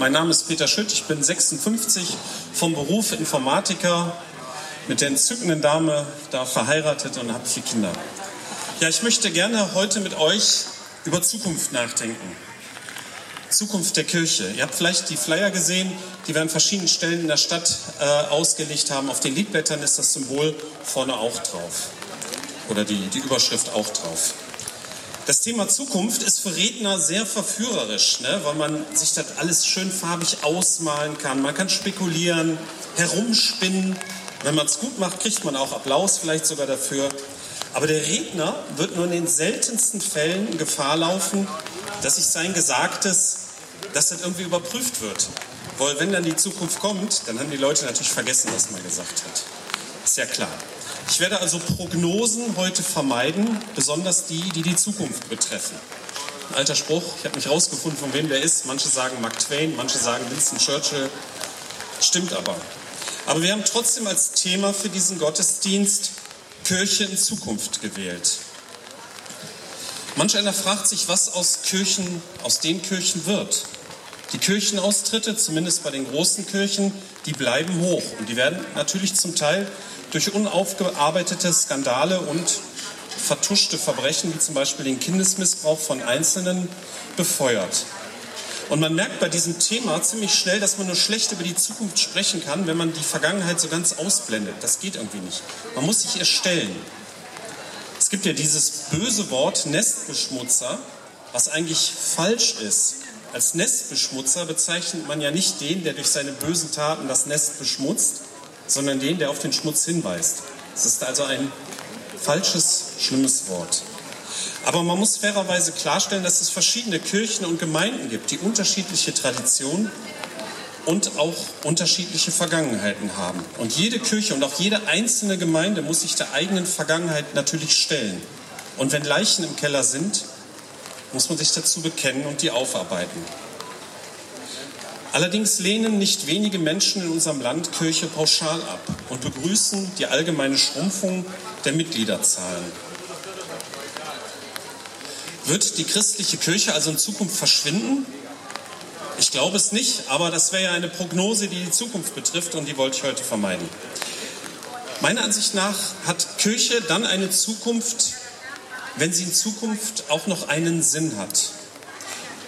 Mein Name ist Peter Schütt, ich bin 56, vom Beruf Informatiker, mit der entzückenden Dame da verheiratet und habe vier Kinder. Ja, ich möchte gerne heute mit euch über Zukunft nachdenken. Zukunft der Kirche. Ihr habt vielleicht die Flyer gesehen, die wir an verschiedenen Stellen in der Stadt äh, ausgelegt haben. Auf den Liedblättern ist das Symbol vorne auch drauf. Oder die, die Überschrift auch drauf. Das Thema Zukunft ist für Redner sehr verführerisch, ne? weil man sich das alles schön farbig ausmalen kann. Man kann spekulieren, herumspinnen. Wenn man es gut macht, kriegt man auch Applaus vielleicht sogar dafür. Aber der Redner wird nur in den seltensten Fällen Gefahr laufen, dass sich sein Gesagtes, dass das irgendwie überprüft wird. Weil wenn dann die Zukunft kommt, dann haben die Leute natürlich vergessen, was man gesagt hat. Ist ja klar. Ich werde also Prognosen heute vermeiden, besonders die, die die Zukunft betreffen. Ein alter Spruch, ich habe nicht rausgefunden, von wem der ist. Manche sagen Mark Twain, manche sagen Winston Churchill. Stimmt aber. Aber wir haben trotzdem als Thema für diesen Gottesdienst Kirche in Zukunft gewählt. Manch einer fragt sich, was aus Kirchen, aus den Kirchen wird. Die Kirchenaustritte, zumindest bei den großen Kirchen, die bleiben hoch und die werden natürlich zum Teil durch unaufgearbeitete Skandale und vertuschte Verbrechen, wie zum Beispiel den Kindesmissbrauch von Einzelnen, befeuert. Und man merkt bei diesem Thema ziemlich schnell, dass man nur schlecht über die Zukunft sprechen kann, wenn man die Vergangenheit so ganz ausblendet. Das geht irgendwie nicht. Man muss sich erstellen. Es gibt ja dieses böse Wort Nestbeschmutzer, was eigentlich falsch ist. Als Nestbeschmutzer bezeichnet man ja nicht den, der durch seine bösen Taten das Nest beschmutzt, sondern den, der auf den Schmutz hinweist. Es ist also ein falsches, schlimmes Wort. Aber man muss fairerweise klarstellen, dass es verschiedene Kirchen und Gemeinden gibt, die unterschiedliche Traditionen und auch unterschiedliche Vergangenheiten haben. Und jede Kirche und auch jede einzelne Gemeinde muss sich der eigenen Vergangenheit natürlich stellen. Und wenn Leichen im Keller sind, muss man sich dazu bekennen und die aufarbeiten. Allerdings lehnen nicht wenige Menschen in unserem Land Kirche pauschal ab und begrüßen die allgemeine Schrumpfung der Mitgliederzahlen. Wird die christliche Kirche also in Zukunft verschwinden? Ich glaube es nicht, aber das wäre ja eine Prognose, die die Zukunft betrifft und die wollte ich heute vermeiden. Meiner Ansicht nach hat Kirche dann eine Zukunft, wenn sie in Zukunft auch noch einen Sinn hat.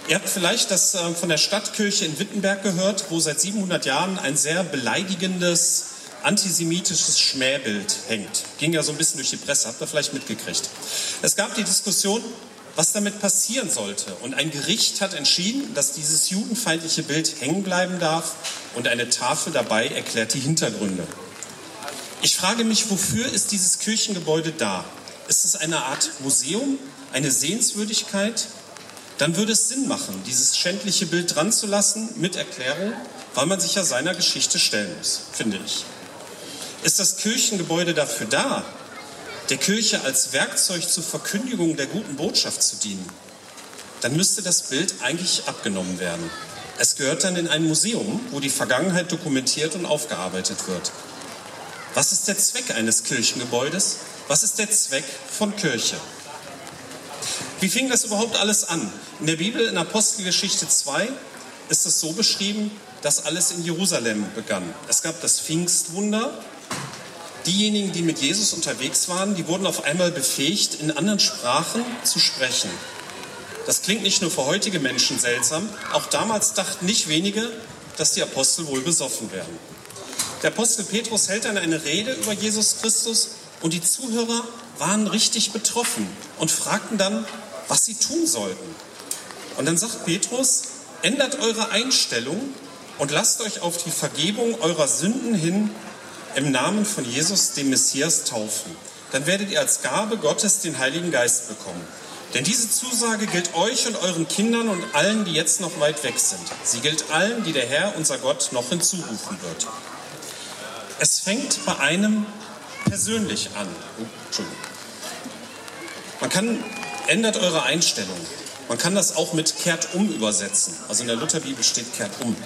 Ihr habt vielleicht das äh, von der Stadtkirche in Wittenberg gehört, wo seit 700 Jahren ein sehr beleidigendes antisemitisches Schmähbild hängt. Ging ja so ein bisschen durch die Presse, habt ihr vielleicht mitgekriegt. Es gab die Diskussion, was damit passieren sollte. Und ein Gericht hat entschieden, dass dieses judenfeindliche Bild hängen bleiben darf und eine Tafel dabei erklärt die Hintergründe. Ich frage mich, wofür ist dieses Kirchengebäude da? Ist es eine Art Museum, eine Sehenswürdigkeit? Dann würde es Sinn machen, dieses schändliche Bild dran zu lassen mit Erklärung, weil man sich ja seiner Geschichte stellen muss, finde ich. Ist das Kirchengebäude dafür da, der Kirche als Werkzeug zur Verkündigung der guten Botschaft zu dienen, dann müsste das Bild eigentlich abgenommen werden. Es gehört dann in ein Museum, wo die Vergangenheit dokumentiert und aufgearbeitet wird. Was ist der Zweck eines Kirchengebäudes? Was ist der Zweck von Kirche? Wie fing das überhaupt alles an? In der Bibel, in Apostelgeschichte 2, ist es so beschrieben, dass alles in Jerusalem begann. Es gab das Pfingstwunder, diejenigen, die mit Jesus unterwegs waren, die wurden auf einmal befähigt, in anderen Sprachen zu sprechen. Das klingt nicht nur für heutige Menschen seltsam, auch damals dachten nicht wenige, dass die Apostel wohl besoffen werden. Der Apostel Petrus hält dann eine Rede über Jesus Christus und die Zuhörer waren richtig betroffen und fragten dann, was sie tun sollten. Und dann sagt Petrus, ändert eure Einstellung und lasst euch auf die Vergebung eurer Sünden hin im Namen von Jesus, dem Messias, taufen. Dann werdet ihr als Gabe Gottes den Heiligen Geist bekommen. Denn diese Zusage gilt euch und euren Kindern und allen, die jetzt noch weit weg sind. Sie gilt allen, die der Herr, unser Gott, noch hinzurufen wird. Es fängt bei einem persönlich an. Oh, Entschuldigung. Man kann, ändert eure Einstellung. Man kann das auch mit kehrt um übersetzen. Also in der Lutherbibel steht kehrt um.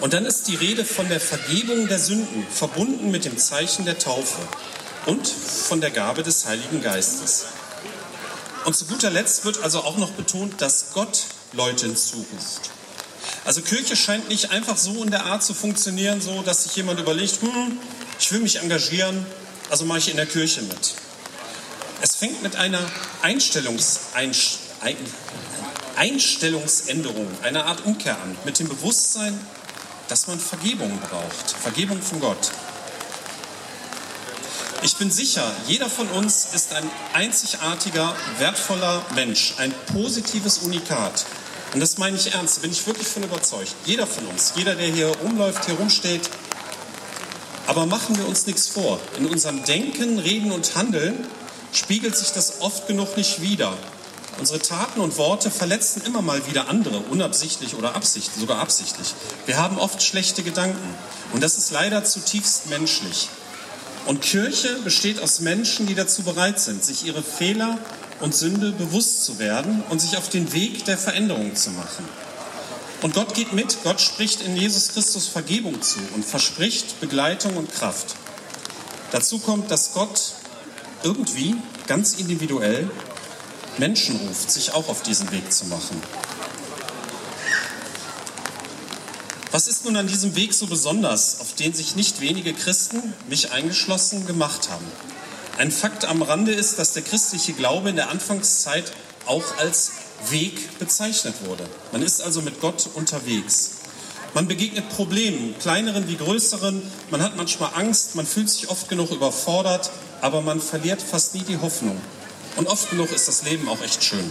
Und dann ist die Rede von der Vergebung der Sünden, verbunden mit dem Zeichen der Taufe und von der Gabe des Heiligen Geistes. Und zu guter Letzt wird also auch noch betont, dass Gott Leute hinzuruft. Also Kirche scheint nicht einfach so in der Art zu funktionieren, so dass sich jemand überlegt, hm, ich will mich engagieren, also mache ich in der Kirche mit. Es fängt mit einer Einstellungs Einstellungsänderung, einer Art Umkehr an, mit dem Bewusstsein, dass man Vergebung braucht, Vergebung von Gott. Ich bin sicher, jeder von uns ist ein einzigartiger, wertvoller Mensch, ein positives Unikat. Und das meine ich ernst, bin ich wirklich von überzeugt. Jeder von uns, jeder, der hier rumläuft, hier rumsteht. Aber machen wir uns nichts vor. In unserem Denken, Reden und Handeln spiegelt sich das oft genug nicht wider. Unsere Taten und Worte verletzen immer mal wieder andere, unabsichtlich oder absichtlich, sogar absichtlich. Wir haben oft schlechte Gedanken und das ist leider zutiefst menschlich. Und Kirche besteht aus Menschen, die dazu bereit sind, sich ihre Fehler und Sünde bewusst zu werden und sich auf den Weg der Veränderung zu machen. Und Gott geht mit, Gott spricht in Jesus Christus Vergebung zu und verspricht Begleitung und Kraft. Dazu kommt, dass Gott irgendwie, ganz individuell, Menschen ruft, sich auch auf diesen Weg zu machen. Was ist nun an diesem Weg so besonders, auf den sich nicht wenige Christen, mich eingeschlossen, gemacht haben? Ein Fakt am Rande ist, dass der christliche Glaube in der Anfangszeit auch als Weg bezeichnet wurde. Man ist also mit Gott unterwegs. Man begegnet Problemen, kleineren wie größeren. Man hat manchmal Angst, man fühlt sich oft genug überfordert, aber man verliert fast nie die Hoffnung. Und oft genug ist das Leben auch echt schön.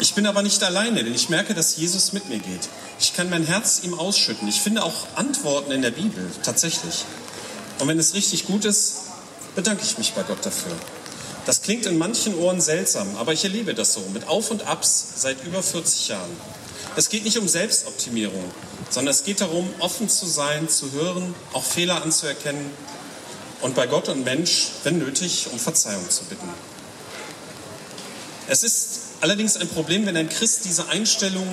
Ich bin aber nicht alleine, denn ich merke, dass Jesus mit mir geht. Ich kann mein Herz ihm ausschütten. Ich finde auch Antworten in der Bibel, tatsächlich. Und wenn es richtig gut ist, bedanke ich mich bei Gott dafür. Das klingt in manchen Ohren seltsam, aber ich erlebe das so, mit Auf und Abs seit über 40 Jahren. Es geht nicht um Selbstoptimierung, sondern es geht darum, offen zu sein, zu hören, auch Fehler anzuerkennen und bei Gott und Mensch, wenn nötig, um Verzeihung zu bitten. Es ist allerdings ein Problem, wenn ein Christ diese Einstellung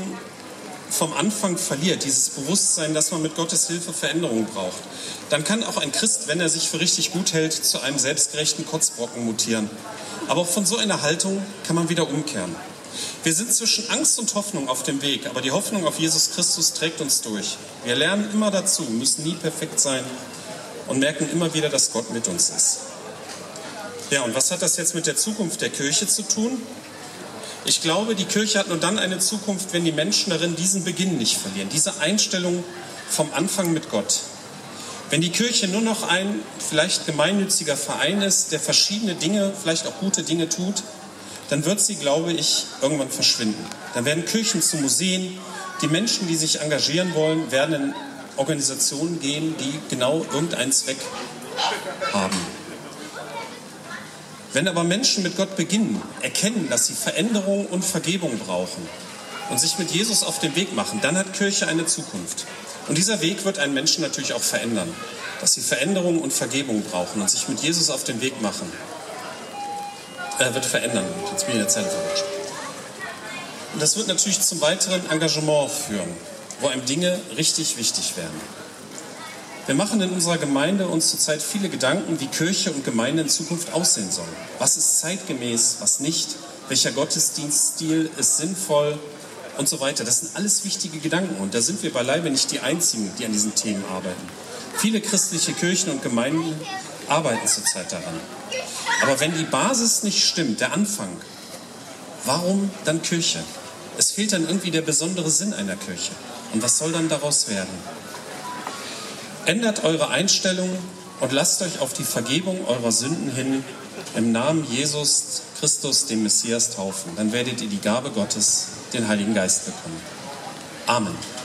vom Anfang verliert, dieses Bewusstsein, dass man mit Gottes Hilfe Veränderungen braucht, dann kann auch ein Christ, wenn er sich für richtig gut hält, zu einem selbstgerechten Kotzbrocken mutieren. Aber auch von so einer Haltung kann man wieder umkehren. Wir sind zwischen Angst und Hoffnung auf dem Weg, aber die Hoffnung auf Jesus Christus trägt uns durch. Wir lernen immer dazu, müssen nie perfekt sein und merken immer wieder, dass Gott mit uns ist. Ja, und was hat das jetzt mit der Zukunft der Kirche zu tun? Ich glaube, die Kirche hat nur dann eine Zukunft, wenn die Menschen darin diesen Beginn nicht verlieren, diese Einstellung vom Anfang mit Gott. Wenn die Kirche nur noch ein vielleicht gemeinnütziger Verein ist, der verschiedene Dinge, vielleicht auch gute Dinge tut, dann wird sie, glaube ich, irgendwann verschwinden. Dann werden Kirchen zu Museen. Die Menschen, die sich engagieren wollen, werden in Organisationen gehen, die genau irgendeinen Zweck haben. Wenn aber Menschen mit Gott beginnen, erkennen, dass sie Veränderung und Vergebung brauchen und sich mit Jesus auf den Weg machen, dann hat Kirche eine Zukunft. Und dieser Weg wird einen Menschen natürlich auch verändern, dass sie Veränderung und Vergebung brauchen und sich mit Jesus auf den Weg machen. Er wird verändern. Jetzt bin ich in der Zelle verrutscht. Und das wird natürlich zum weiteren Engagement führen, wo einem Dinge richtig wichtig werden. Wir machen in unserer Gemeinde uns zurzeit viele Gedanken, wie Kirche und Gemeinde in Zukunft aussehen sollen. Was ist zeitgemäß, was nicht? Welcher Gottesdienststil ist sinnvoll? Und so weiter. Das sind alles wichtige Gedanken und da sind wir beileibe nicht die Einzigen, die an diesen Themen arbeiten. Viele christliche Kirchen und Gemeinden arbeiten zurzeit daran. Aber wenn die Basis nicht stimmt, der Anfang, warum dann Kirche? Es fehlt dann irgendwie der besondere Sinn einer Kirche. Und was soll dann daraus werden? Ändert eure Einstellung und lasst euch auf die Vergebung eurer Sünden hin im Namen Jesus Christus, dem Messias, taufen. Dann werdet ihr die Gabe Gottes, den Heiligen Geist bekommen. Amen.